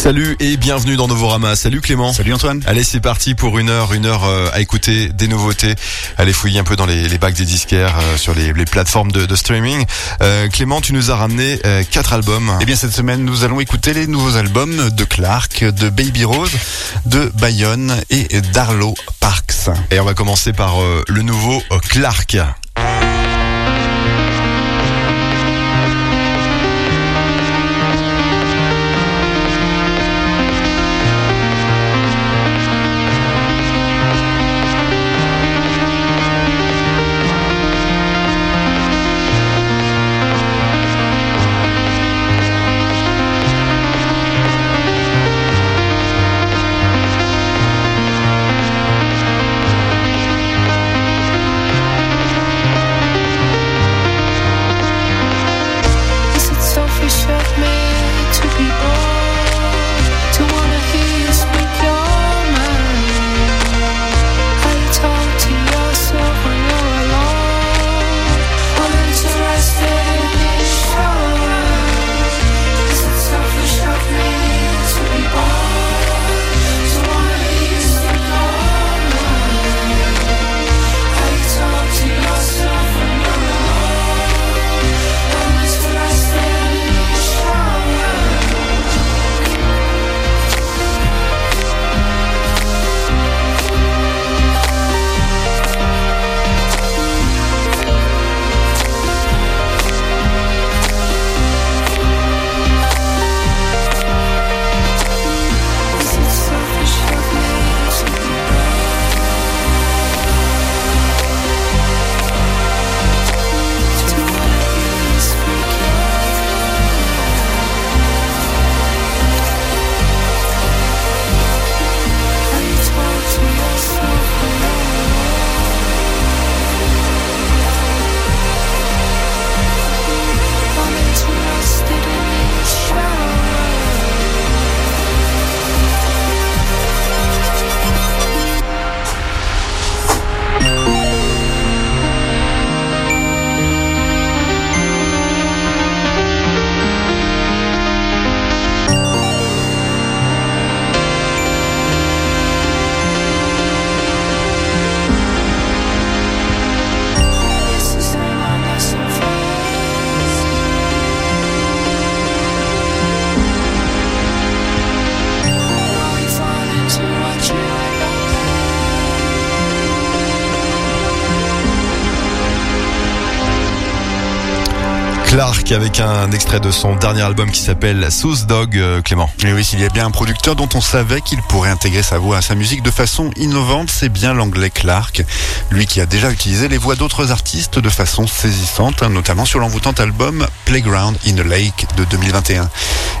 Salut et bienvenue dans Novorama. Salut Clément. Salut Antoine. Allez, c'est parti pour une heure, une heure euh, à écouter des nouveautés. Allez fouiller un peu dans les, les bacs des disquaires euh, sur les, les plateformes de, de streaming. Euh, Clément, tu nous as ramené euh, quatre albums. Eh bien cette semaine, nous allons écouter les nouveaux albums de Clark, de Baby Rose, de Bayonne et d'Arlo Parks. Et on va commencer par le nouveau Clark. Avec un extrait de son dernier album qui s'appelle Sous Dog, euh, Clément. Et oui, s'il y a bien un producteur dont on savait qu'il pourrait intégrer sa voix à sa musique de façon innovante, c'est bien l'anglais Clark. Lui qui a déjà utilisé les voix d'autres artistes de façon saisissante, notamment sur l'envoûtant album Playground in the Lake de 2021.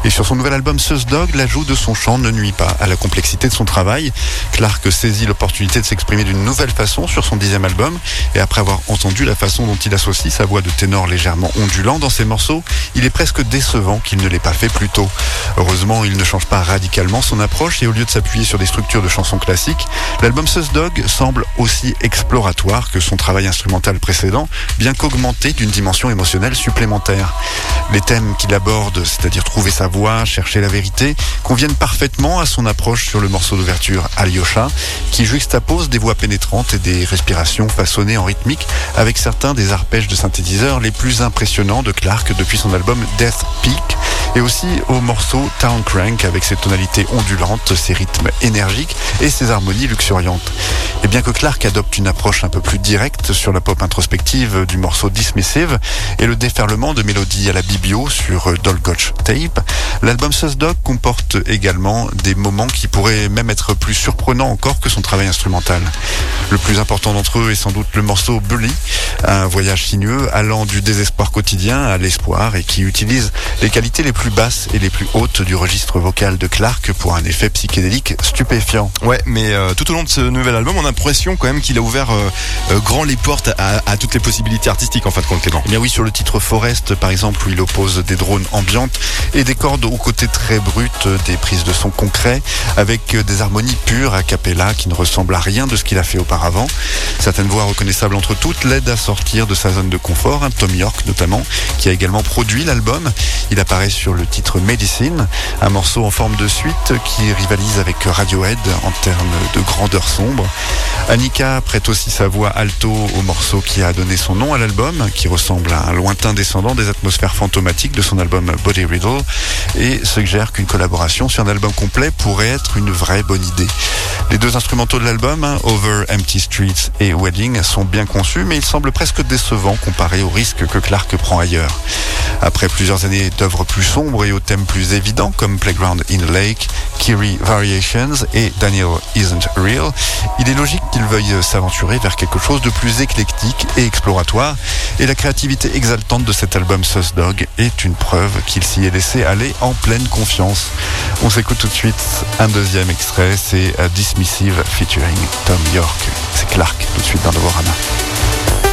Et sur son nouvel album Sus Dog, l'ajout de son chant ne nuit pas à la complexité de son travail. Clark saisit l'opportunité de s'exprimer d'une nouvelle façon sur son dixième album. Et après avoir entendu la façon dont il associe sa voix de ténor légèrement ondulant dans ses morceaux, il est presque décevant qu'il ne l'ait pas fait plus tôt. Heureusement, il ne change pas radicalement son approche et au lieu de s'appuyer sur des structures de chansons classiques, l'album Sus Dog semble aussi exploratoire que son travail instrumental précédent, bien qu'augmenté d'une dimension émotionnelle supplémentaire. Les thèmes qu'il aborde, c'est-à-dire trouver sa voix, chercher la vérité, conviennent parfaitement à son approche sur le morceau d'ouverture Alyosha, qui juxtapose des voix pénétrantes et des respirations façonnées en rythmique avec certains des arpèges de synthétiseurs les plus impressionnants de Clark depuis son album Death Peak, et aussi au morceau Town Crank avec ses tonalités ondulantes, ses rythmes énergiques et ses harmonies luxuriantes. Et bien que Clark adopte une approche un peu plus directe sur la pop introspective du morceau Dismissive et le déferlement de mélodies à la bibio sur Dolgotch Tape, l'album Sus Dog comporte également des moments qui pourraient même être plus surprenants encore que son travail instrumental. Le plus important d'entre eux est sans doute le morceau Bully, un voyage sinueux allant du désespoir quotidien à l'espoir et qui utilise les qualités les plus basses et les plus hautes du registre vocal de Clark pour un effet psychédélique stupéfiant. Ouais, mais euh, tout au long de ce nouvel album, on a l'impression quand même qu'il a ouvert euh, euh, grand les portes à, à toutes les possibilités artistiques en fin de compte, Clément. Eh bien oui, sur le titre Forest, par exemple, où il oppose des drones ambiantes et des cordes aux côtés très brutes, des prises de son concret, avec des harmonies pures a cappella qui ne ressemblent à rien de ce qu'il a fait auparavant. Certaines voix reconnaissables entre toutes l'aident à sortir de sa zone de confort, hein, Tom York notamment, qui a également produit l'album. Il apparaît sur le titre Medicine, un morceau en forme de suite qui rivalise avec Radiohead en termes de grandeur sombre. Annika prête aussi sa voix alto au morceau qui a donné son nom à l'album, qui ressemble à un lointain descendant des atmosphères fantomatiques de son album Body Riddle, et suggère qu'une collaboration sur un album complet pourrait être une vraie bonne idée. Les deux instrumentaux de l'album, hein, Over Empty Streets et Wedding, sont bien conçus, mais ils semblent presque décevants comparés aux risques que Clark prend ailleurs. Après plusieurs années d'œuvres plus sombres et aux thèmes plus évidents comme Playground in a Lake, Kiri Variations et Daniel Isn't Real, il est logique qu'il veuille s'aventurer vers quelque chose de plus éclectique et exploratoire, et la créativité exaltante de cet album Sus Dog est une preuve qu'il s'y est laissé aller en pleine confiance. On s'écoute tout de suite un deuxième extrait, c'est Dismissive featuring Tom York. C'est Clark tout de suite dans Novorama. Appearances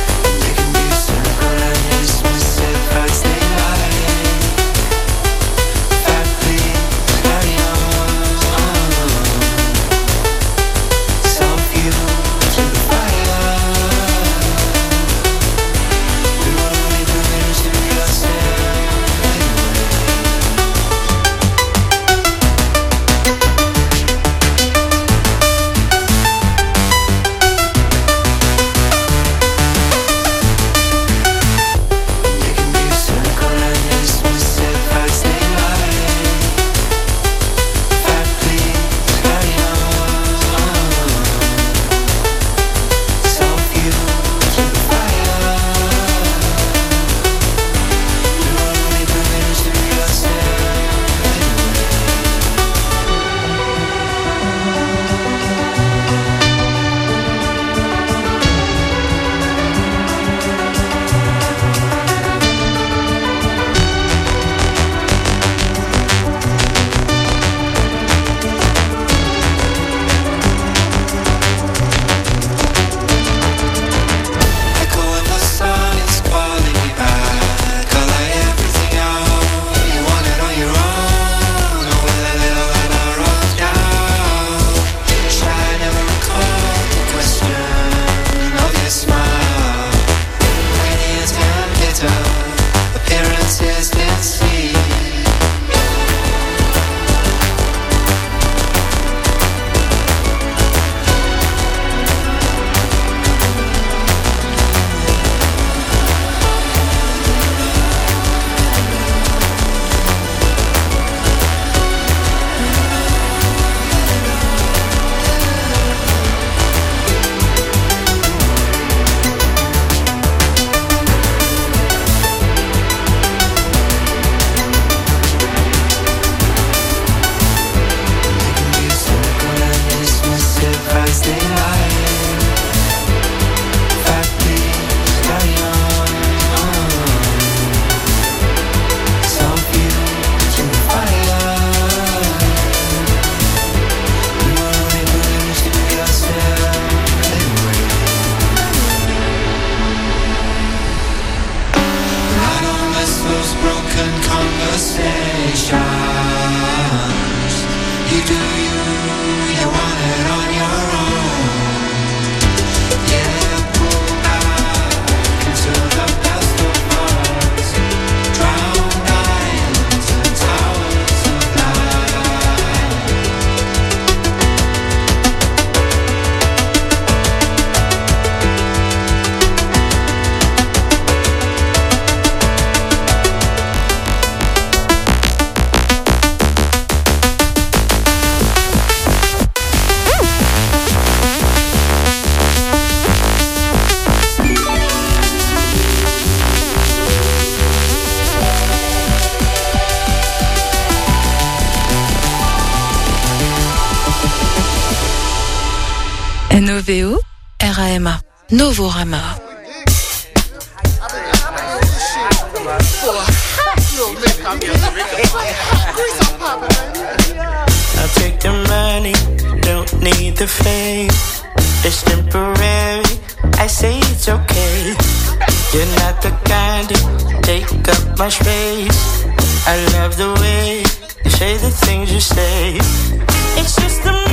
N-O-V-O, R-A-M-A. Novorama. I'll take the money, don't need the fame. It's temporary, I say it's okay. You're not the kind to take up my space. I love the way you say the things you say. It's just the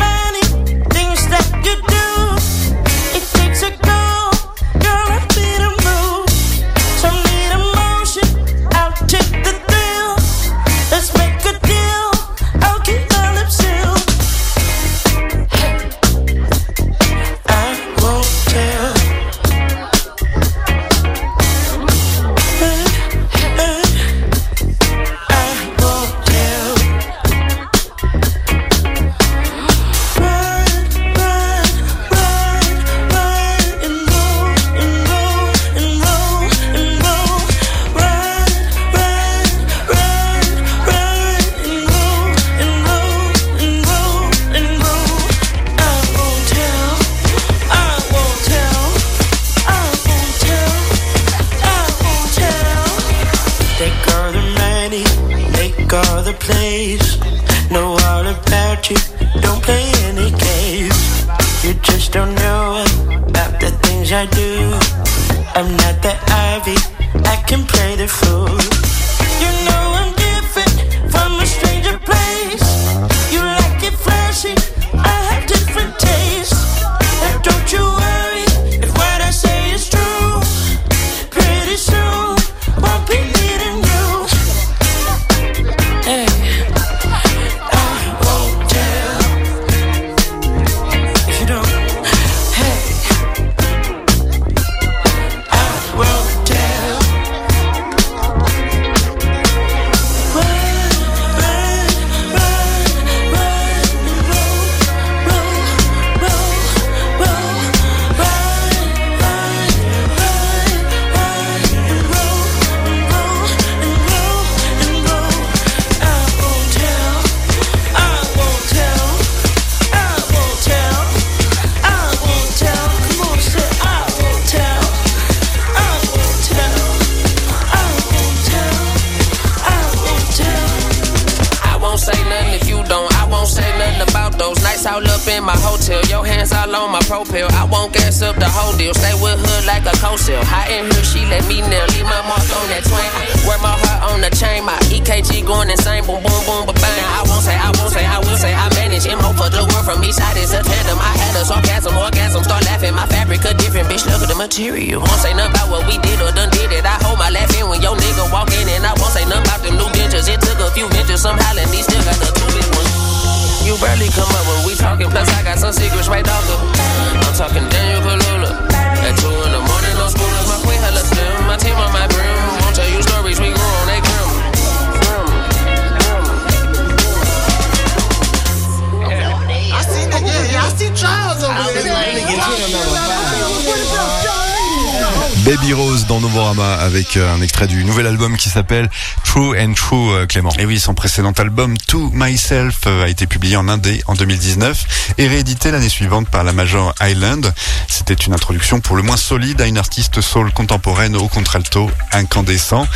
True and True euh, Clément. Et oui, son précédent album To Myself euh, a été publié en indé en 2019 et réédité l'année suivante par la Major Island. C'était une introduction pour le moins solide à une artiste soul contemporaine au contralto incandescent,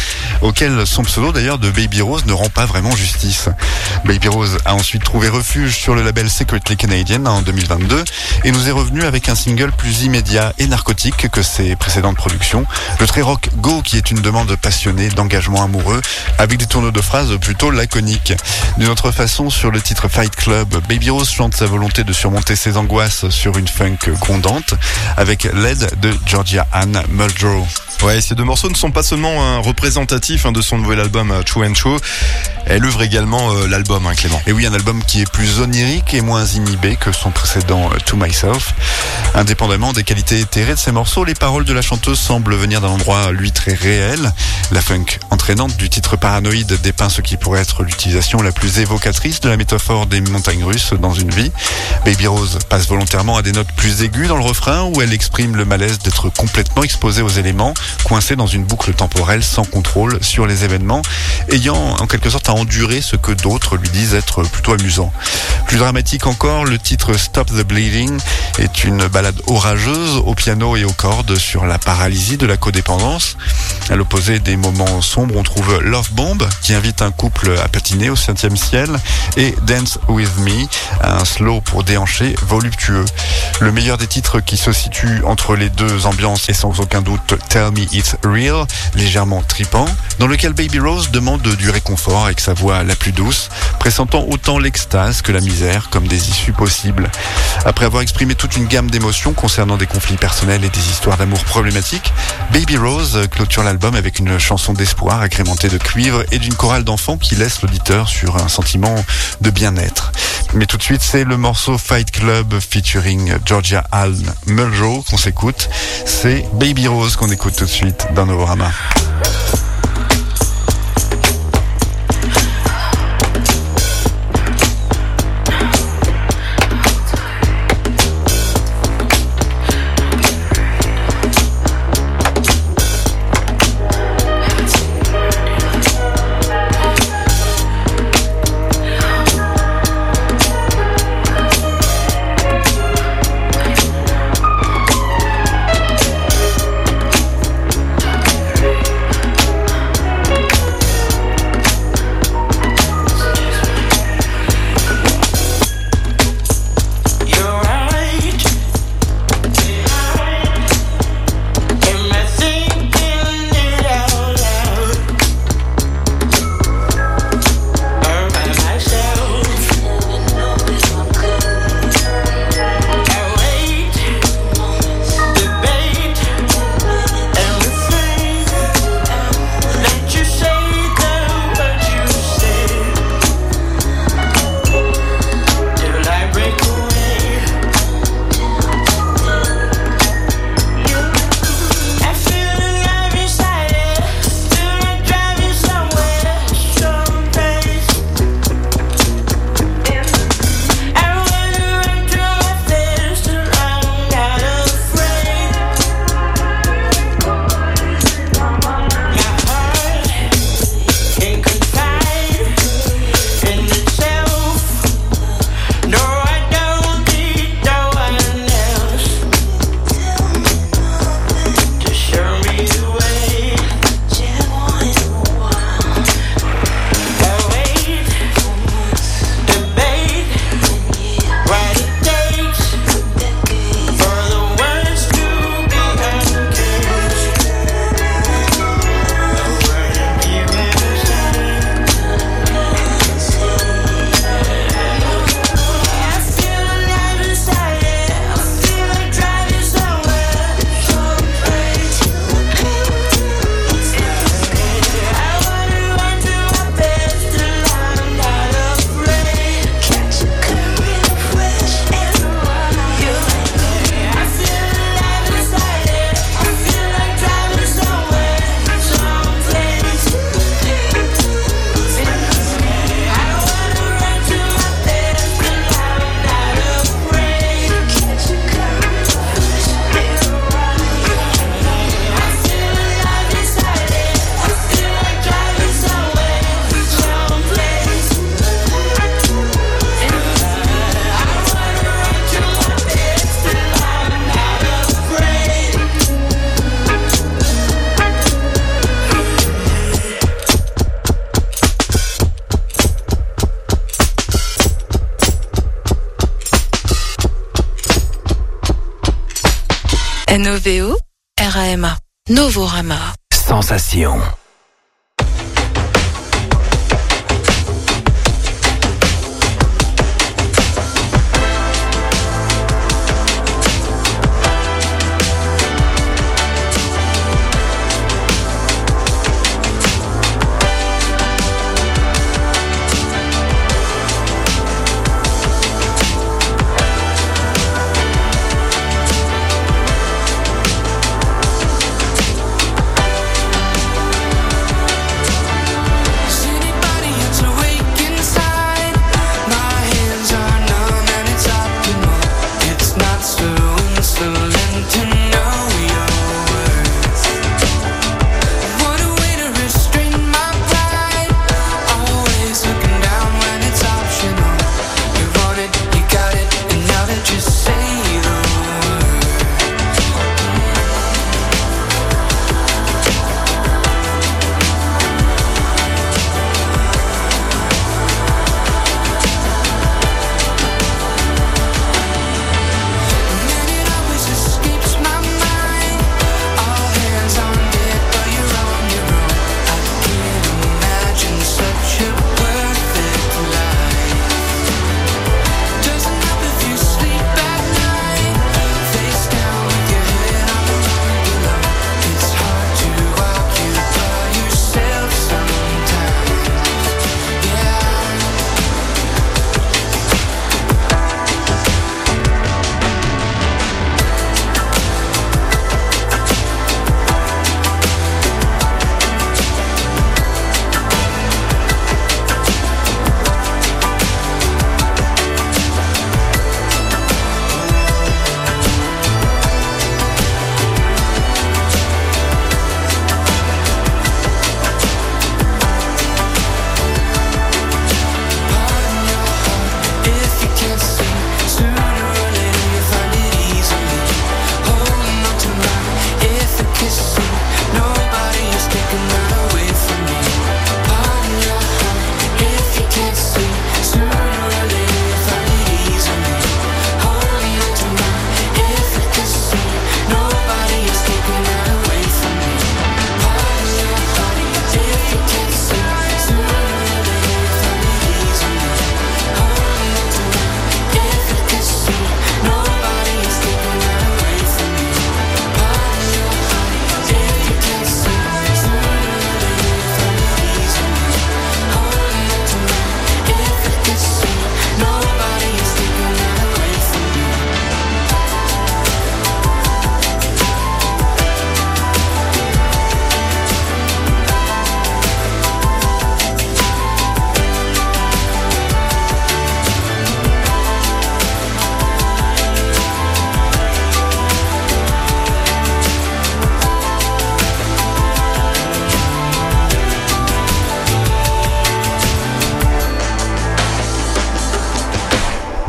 auquel son pseudo d'ailleurs de Baby Rose ne rend pas vraiment justice. Baby Rose a ensuite trouvé refuge sur le label Secretly Canadian en 2022 et nous est revenu avec un single plus immédiat et narcotique que ses précédentes productions. Le très rock Go qui est une demande passionnée d'engagement amoureux avec des tourneaux de phrases plutôt laconiques. D'une autre façon, sur le titre Fight Club, Baby Rose chante sa volonté de surmonter ses angoisses sur une funk grondante avec l'aide de Georgia Ann Muldrow. Ouais, ces deux morceaux ne sont pas seulement un représentatif hein, de son nouvel album euh, True and True. Elle ouvre également euh, l'album, hein, Clément. Et oui, un album qui est plus onirique et moins inhibé que son précédent euh, To Myself. Indépendamment des qualités éthérées de ses morceaux, les paroles de la chanteuse semblent venir d'un endroit, lui, très réel. La funk entraînante du titre Paranoïde dépeint ce qui pourrait être l'utilisation la plus évocatrice de la métaphore des montagnes russes dans une vie. Baby Rose passe volontairement à des notes plus aiguës dans le refrain où elle exprime le malaise d'être complètement exposée aux éléments, coincée dans une boucle temporelle sans contrôle sur les événements, ayant en quelque sorte à endurer ce que d'autres lui disent être plutôt amusant. Plus dramatique encore, le titre Stop the Bleeding est une balade orageuse au piano et aux cordes sur la paralysie de la codépendance. À l'opposé des moments sombres, on trouve Love Bomb qui invite un couple à patiner au septième ciel et Dance With Me, un slow pour déhancher voluptueux. Le meilleur des titres qui se situe entre les deux ambiances est sans aucun doute Tell It's Real, légèrement tripant, dans lequel Baby Rose demande du réconfort avec sa voix la plus douce, pressentant autant l'extase que la misère comme des issues possibles. Après avoir exprimé toute une gamme d'émotions concernant des conflits personnels et des histoires d'amour problématiques, Baby Rose clôture l'album avec une chanson d'espoir agrémentée de cuivre et d'une chorale d'enfants qui laisse l'auditeur sur un sentiment de bien-être. Mais tout de suite, c'est le morceau Fight Club featuring Georgia Ann Muldrow qu'on s'écoute. C'est Baby Rose qu'on écoute tout de suite dans Novorama.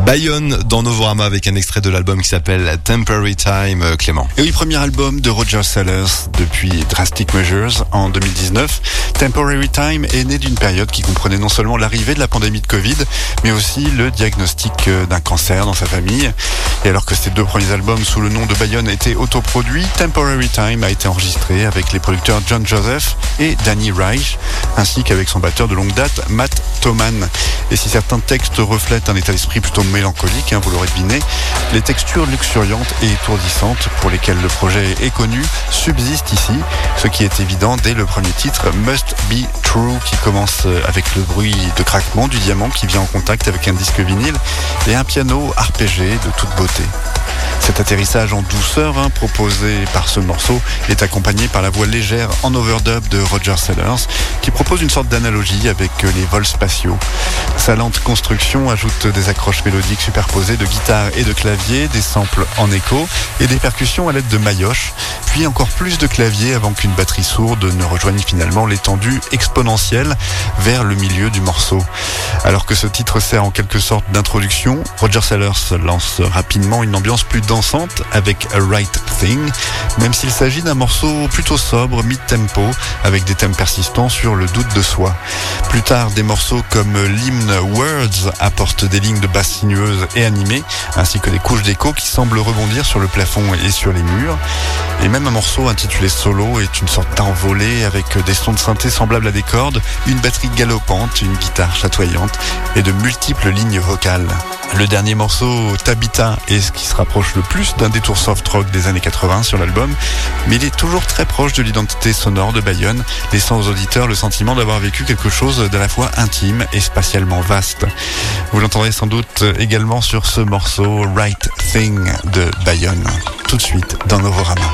Bayonne dans Novorama avec un extrait de l'album qui s'appelle Temporary Time, euh, Clément. Et oui, premier album de Roger Sellers depuis Drastic Measures en 2019. Temporary Time est né d'une période qui comprenait non seulement l'arrivée de la pandémie de Covid, mais aussi le diagnostic euh, d'un cancer dans sa famille. Et alors que ces deux premiers albums sous le nom de Bayonne étaient autoproduits, Temporary Time a été enregistré avec les producteurs John Joseph et Danny Reich, ainsi qu'avec son batteur de longue date, Matt Thoman. Et si certains textes reflètent un état d'esprit plutôt mélancolique, hein, vous l'aurez deviné, les textures luxuriantes et étourdissantes pour lesquelles le projet est connu subsistent ici, ce qui est évident dès le premier titre, Must Be True, qui commence avec le bruit de craquement du diamant qui vient en contact avec un disque vinyle et un piano arpégé de toute beauté. Cet atterrissage en douceur hein, proposé par ce morceau est accompagné par la voix légère en overdub de Roger Sellers qui propose une sorte d'analogie avec les vols spatiaux. Sa lente construction ajoute des accroches mélodiques superposées de guitare et de clavier, des samples en écho et des percussions à l'aide de maillotches, puis encore plus de clavier avant qu'une batterie sourde ne rejoigne finalement l'étendue exponentielle vers le milieu du morceau. Alors que ce titre sert en quelque sorte d'introduction, Roger Sellers lance rapidement une ambiance plus dansante avec A Right Thing, même s'il s'agit d'un morceau plutôt sobre, mid-tempo, avec des thèmes persistants sur le doute de soi. Plus tard, des morceaux comme l'hymne Words apportent des lignes de basse sinueuses et animées, ainsi que des couches d'écho qui semblent rebondir sur le plafond et sur les murs. Et même un morceau intitulé Solo est une sorte d'envolée avec des sons de synthé semblables à des cordes, une batterie galopante, une guitare chatoyante et de multiples lignes vocales. Le dernier morceau, Tabitha, est ce qui se rapproche le plus d'un détour soft rock des années 80 sur l'album, mais il est toujours très proche de l'identité sonore de Bayonne, laissant aux auditeurs le sentiment d'avoir vécu quelque chose d'à la fois intime et spatialement vaste. Vous l'entendrez sans doute également sur ce morceau Right Thing de Bayonne, tout de suite dans Novorama.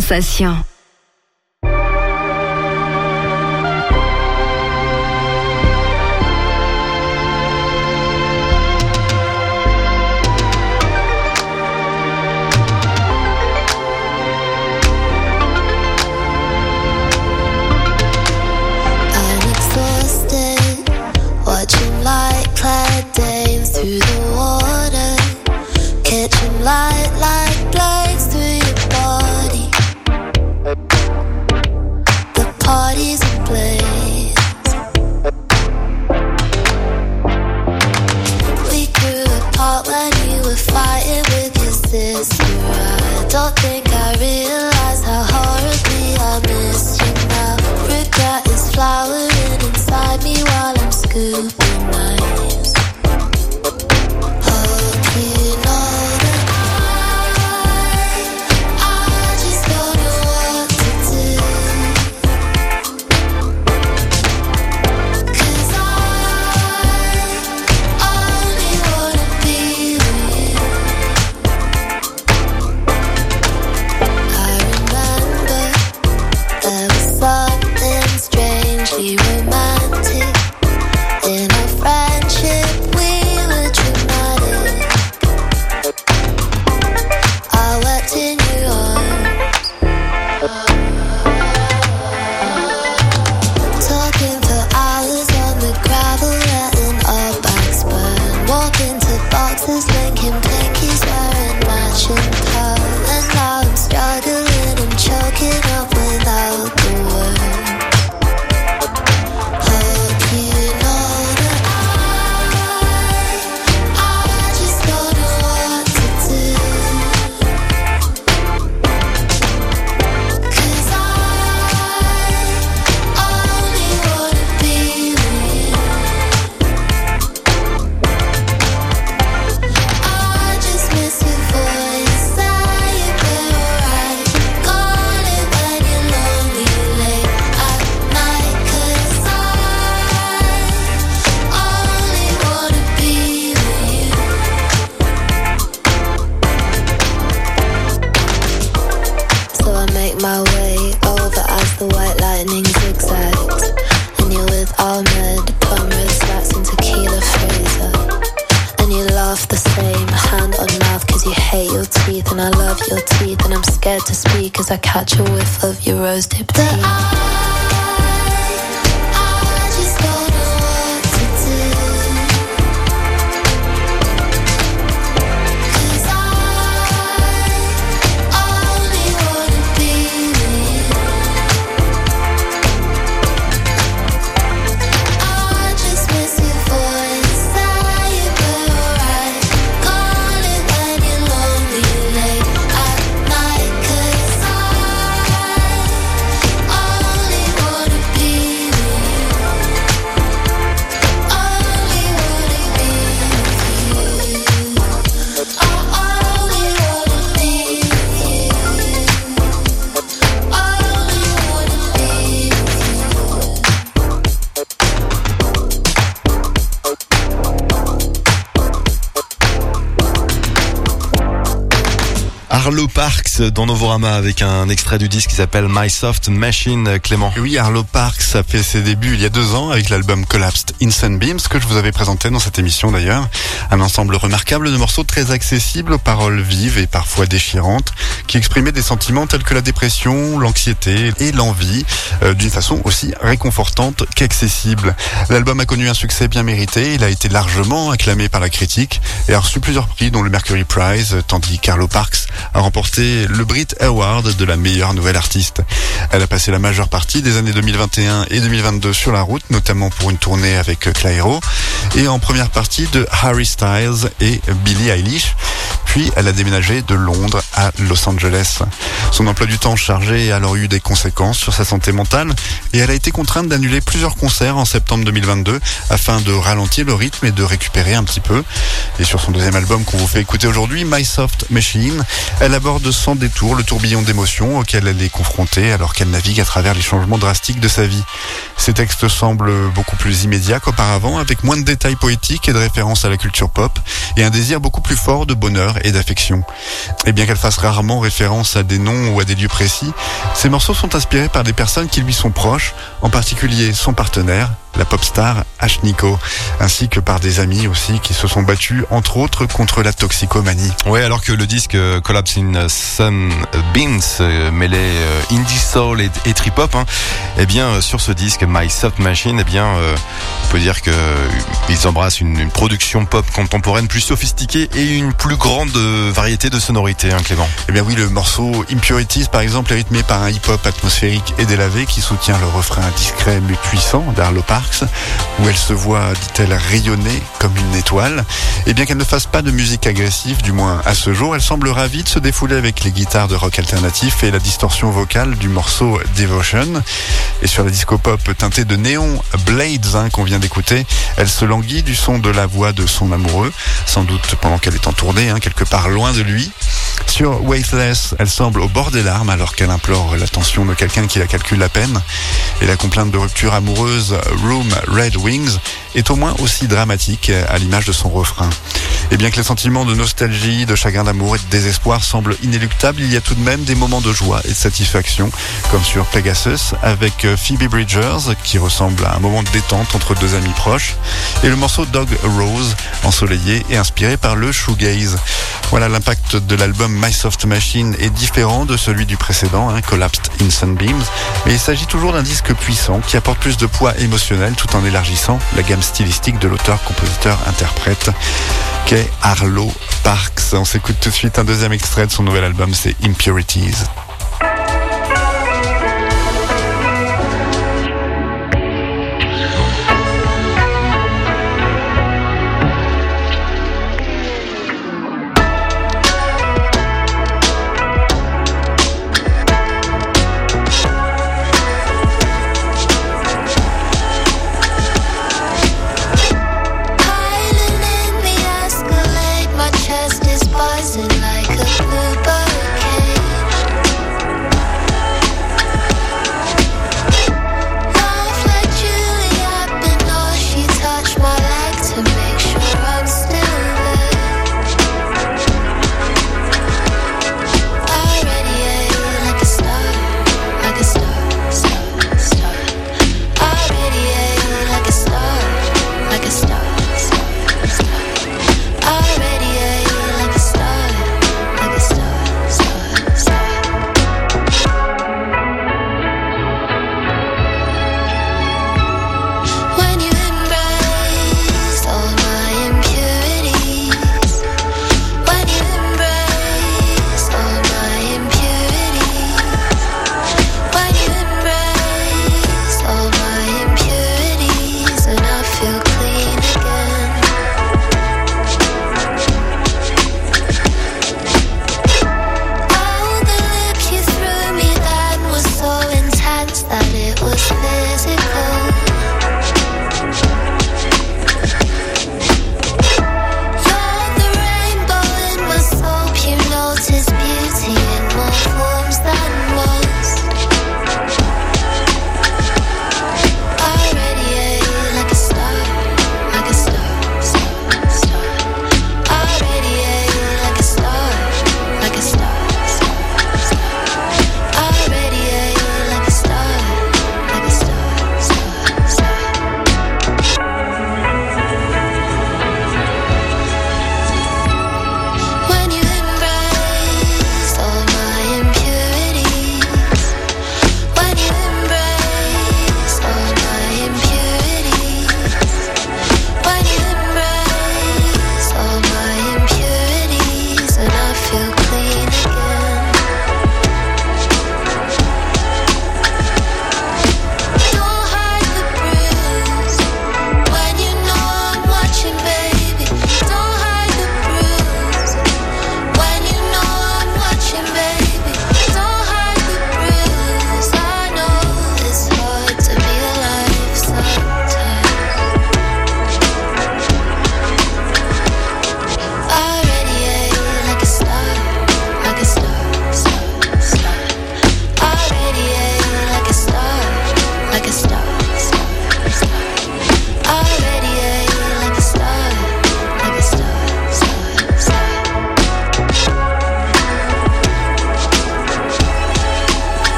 Sensation. Speak as I catch a whiff of your rose dipped dans Novorama avec un extrait du disque qui s'appelle My Soft Machine, Clément. Oui, Arlo Parks a fait ses débuts il y a deux ans avec l'album Collapsed in Sunbeams que je vous avais présenté dans cette émission d'ailleurs. Un ensemble remarquable de morceaux très accessibles aux paroles vives et parfois déchirantes qui exprimaient des sentiments tels que la dépression, l'anxiété et l'envie euh, d'une façon aussi réconfortante qu'accessible. L'album a connu un succès bien mérité, il a été largement acclamé par la critique et a reçu plusieurs prix dont le Mercury Prize tandis qu'Arlo Parks a remporté le Brit Award de la meilleure nouvelle artiste. Elle a passé la majeure partie des années 2021 et 2022 sur la route, notamment pour une tournée avec Clairo et en première partie de Harry Styles et Billie Eilish. Puis elle a déménagé de Londres à Los Angeles. Son emploi du temps chargé a alors eu des conséquences sur sa santé mentale et elle a été contrainte d'annuler plusieurs concerts en septembre 2022 afin de ralentir le rythme et de récupérer un petit peu. Et sur son deuxième album qu'on vous fait écouter aujourd'hui, My Soft Machine, elle aborde sans détour le tourbillon d'émotions auquel elle est confrontée alors qu'elle navigue à travers les changements drastiques de sa vie. Ses textes semblent beaucoup plus immédiats qu'auparavant, avec moins de détails poétiques et de références à la culture pop, et un désir beaucoup plus fort de bonheur et d'affection. Et bien qu'elle fasse rarement référence à des noms ou à des lieux précis, ses morceaux sont inspirés par des personnes qui lui sont proches, en particulier son partenaire, la pop star Ashniko, ainsi que par des amis aussi qui se sont battus, entre autres, contre la toxicomanie. Ouais, alors que le disque euh, Collapse in Sun Beans euh, mêlait euh, indie soul et, et trip hop, hein, eh bien sur ce disque My Soft Machine, eh bien euh, on peut dire que ils embrassent une, une production pop contemporaine plus sophistiquée et une plus grande variété de sonorités, hein, Clément. Eh bien oui, le morceau Impurities, par exemple, est rythmé par un hip-hop atmosphérique et délavé qui soutient le refrain discret mais puissant d'Arlo. Où elle se voit, dit-elle, rayonner comme une étoile. Et bien qu'elle ne fasse pas de musique agressive, du moins à ce jour, elle semble ravie de se défouler avec les guitares de rock alternatif et la distorsion vocale du morceau Devotion. Et sur la disco pop teintée de néon Blades hein, qu'on vient d'écouter, elle se languit du son de la voix de son amoureux, sans doute pendant qu'elle est en tournée, hein, quelque part loin de lui. Sur Weightless, elle semble au bord des larmes alors qu'elle implore l'attention de quelqu'un qui la calcule à peine. Et la complainte de rupture amoureuse Room Red Wings est au moins aussi dramatique à l'image de son refrain. Et bien que les sentiments de nostalgie, de chagrin d'amour et de désespoir semblent inéluctables, il y a tout de même des moments de joie et de satisfaction, comme sur Pegasus avec Phoebe Bridgers, qui ressemble à un moment de détente entre deux amis proches, et le morceau Dog Rose, ensoleillé et inspiré par le shoegaze. Voilà, l'impact de l'album My Soft Machine est différent de celui du précédent, hein, Collapsed in Sunbeams, mais il s'agit toujours d'un disque puissant qui apporte plus de poids émotionnel tout en élargissant la gamme stylistique de l'auteur, compositeur, interprète qu'est Arlo Parks. On s'écoute tout de suite un deuxième extrait de son nouvel album, c'est Impurities.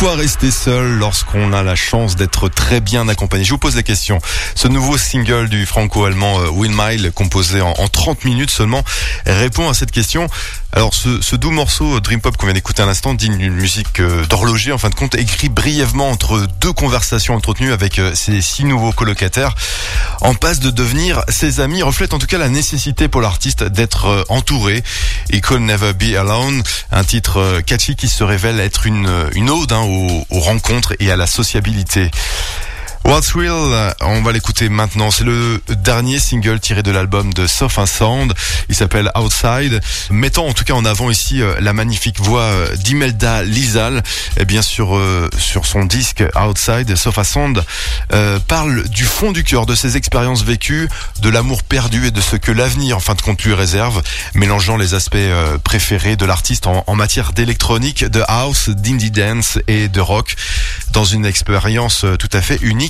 Pourquoi rester seul lorsqu'on a la chance d'être très bien accompagné? Je vous pose la question. Ce nouveau single du franco-allemand euh, Windmile, composé en, en 30 minutes seulement, répond à cette question. Alors ce, doux morceau euh, Dream Pop qu'on vient d'écouter à l'instant, digne d'une musique euh, d'horloger, en fin de compte, écrit brièvement entre deux conversations entretenues avec euh, ses six nouveaux colocataires, en passe de devenir ses amis, reflète en tout cas la nécessité pour l'artiste d'être euh, entouré. It Could Never Be Alone, un titre euh, catchy qui se révèle être une, ode hein, aux rencontres et à la sociabilité. What's Real, euh, on va l'écouter maintenant. C'est le dernier single tiré de l'album de Soft and Sound. Il s'appelle Outside, mettant en tout cas en avant ici euh, la magnifique voix euh, d'Imelda Lizal. Et bien sûr, sur son disque Outside, Soft and Sound parle du fond du cœur de ses expériences vécues, de l'amour perdu et de ce que l'avenir, en fin de compte, lui réserve, mélangeant les aspects préférés de l'artiste en, matière d'électronique, de house, d'indie dance et de rock, dans une expérience tout à fait unique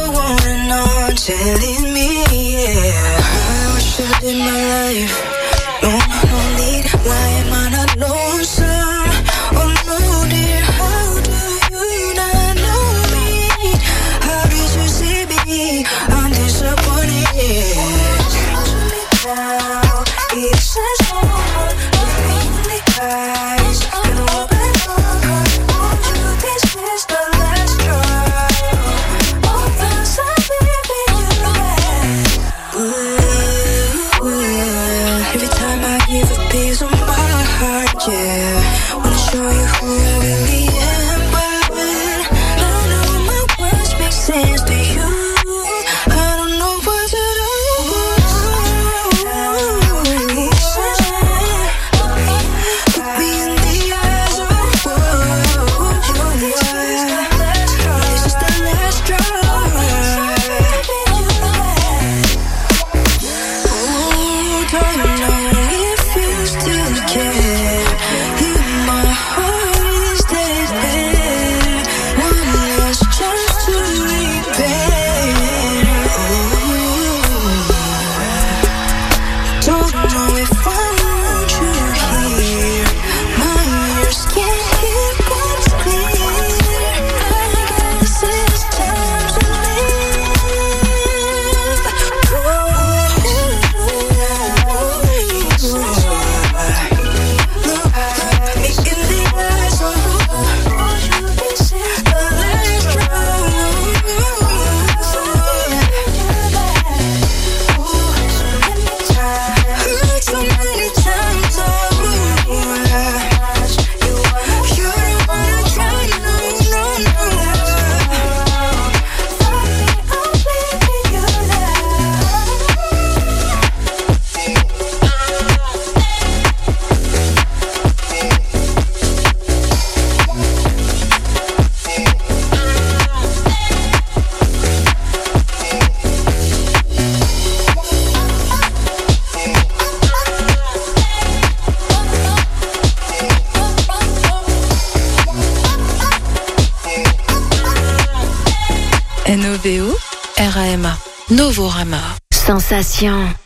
on and on telling me, yeah. I wish I did my life. No, no need. Why Sensation.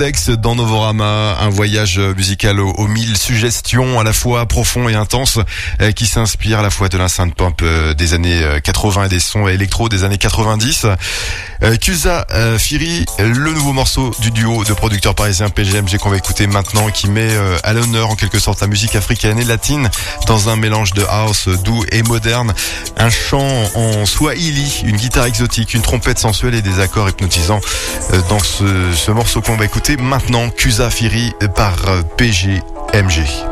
Dans Novorama, un voyage musical aux, mille suggestions à la fois profond et intense euh, qui s'inspire à la fois de la synth euh, des années euh, 80 et des sons électro des années 90. Euh, Kusa euh, Firi, le nouveau morceau du duo de producteurs parisiens PGMG qu'on va écouter maintenant qui met euh, à l'honneur en quelque sorte la musique africaine et latine dans un mélange de house doux et moderne, un chant en swahili, une guitare exotique, une trompette sensuelle et des accords hypnotisants dans ce, ce morceau qu'on va écouter maintenant Kusa Firi par PGMG.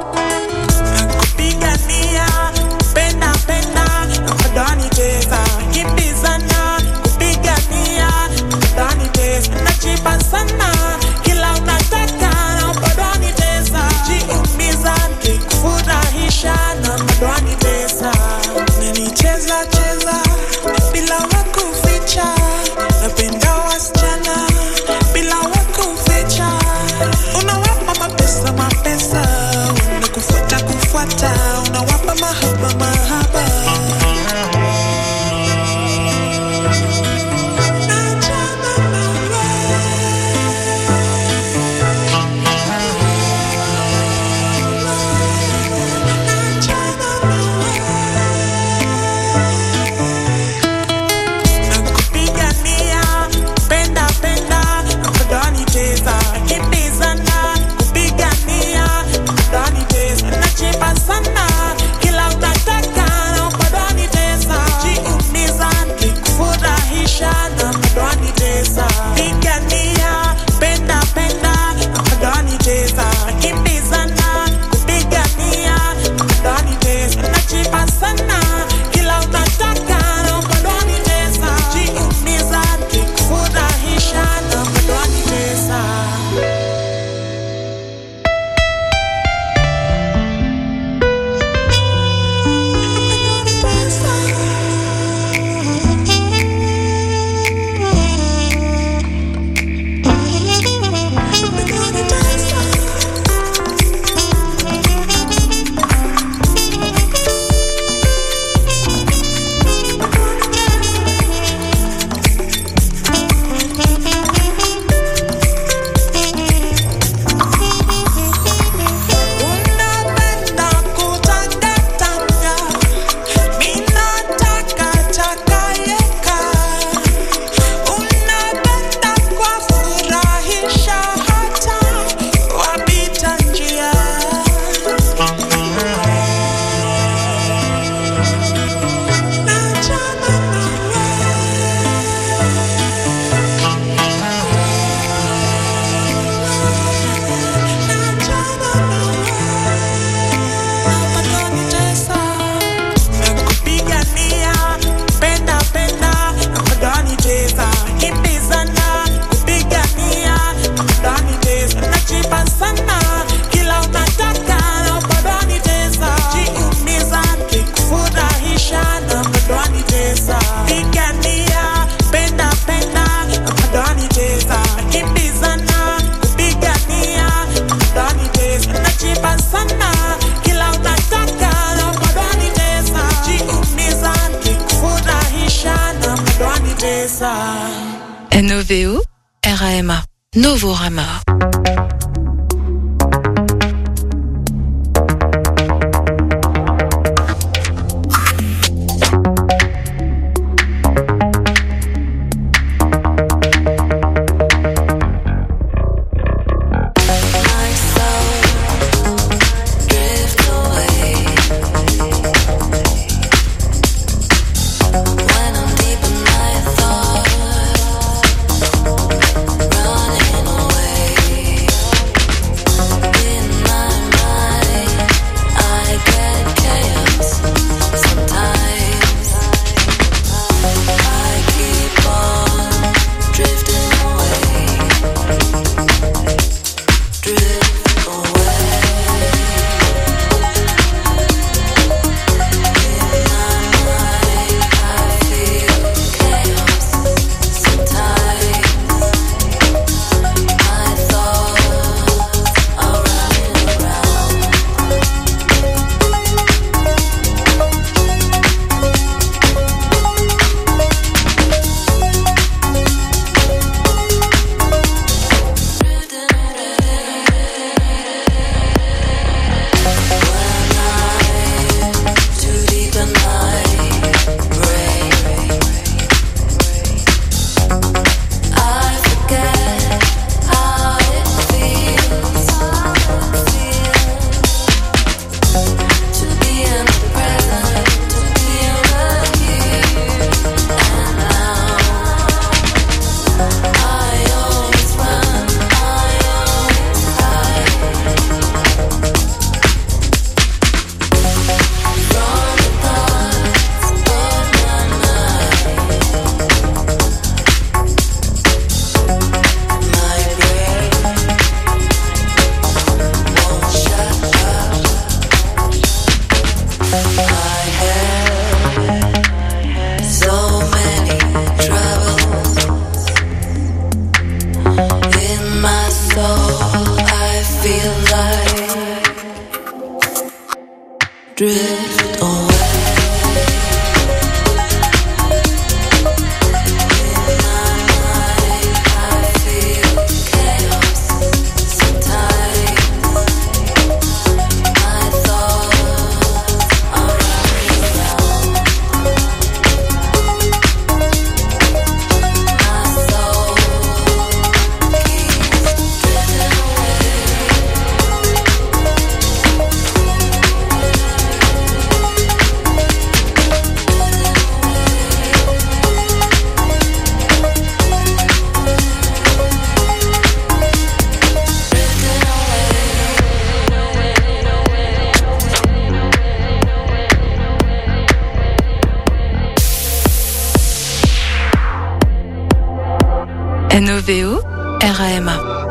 NOVO, RAMA, Novorama.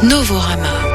Novorama.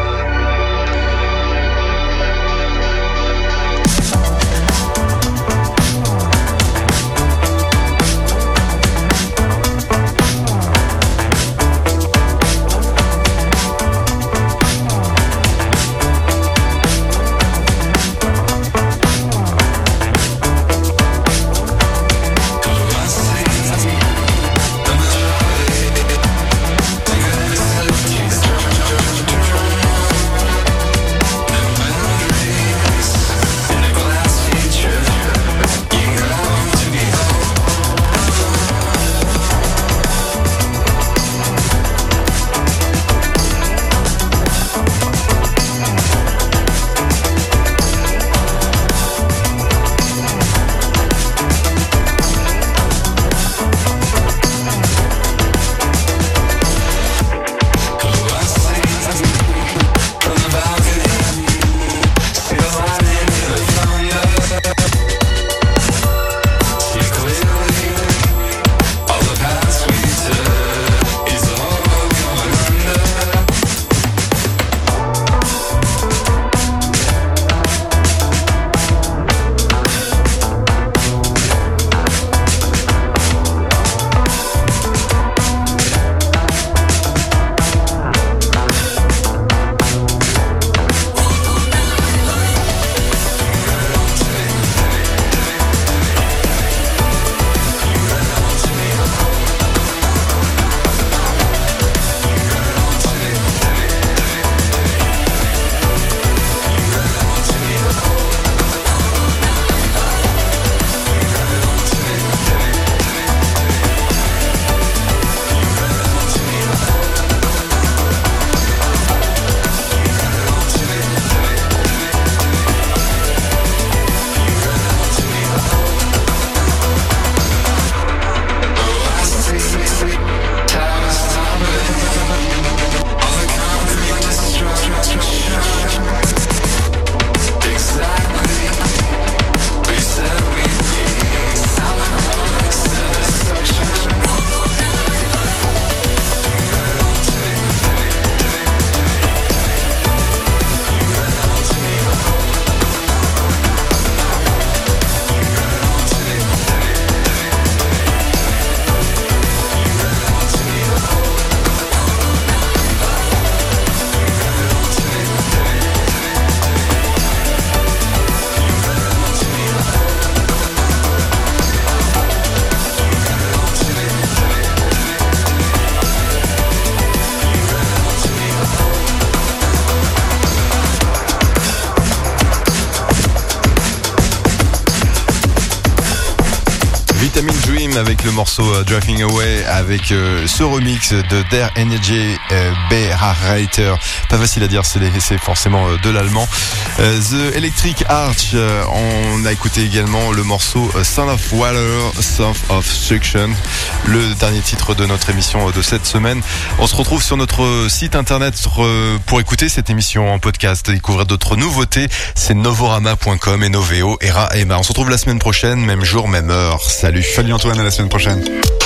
Morceau euh, Driving Away avec euh, ce remix de Der Energy euh. Pas facile à dire, c'est forcément euh, de l'allemand. The Electric Arch, on a écouté également le morceau Son of Water, Son of Suction, le dernier titre de notre émission de cette semaine. On se retrouve sur notre site internet pour écouter cette émission en podcast, découvrir d'autres nouveautés. C'est novorama.com et Noveo, Era, Emma. On se retrouve la semaine prochaine, même jour, même heure. Salut. Salut Antoine, à la semaine prochaine. 100%.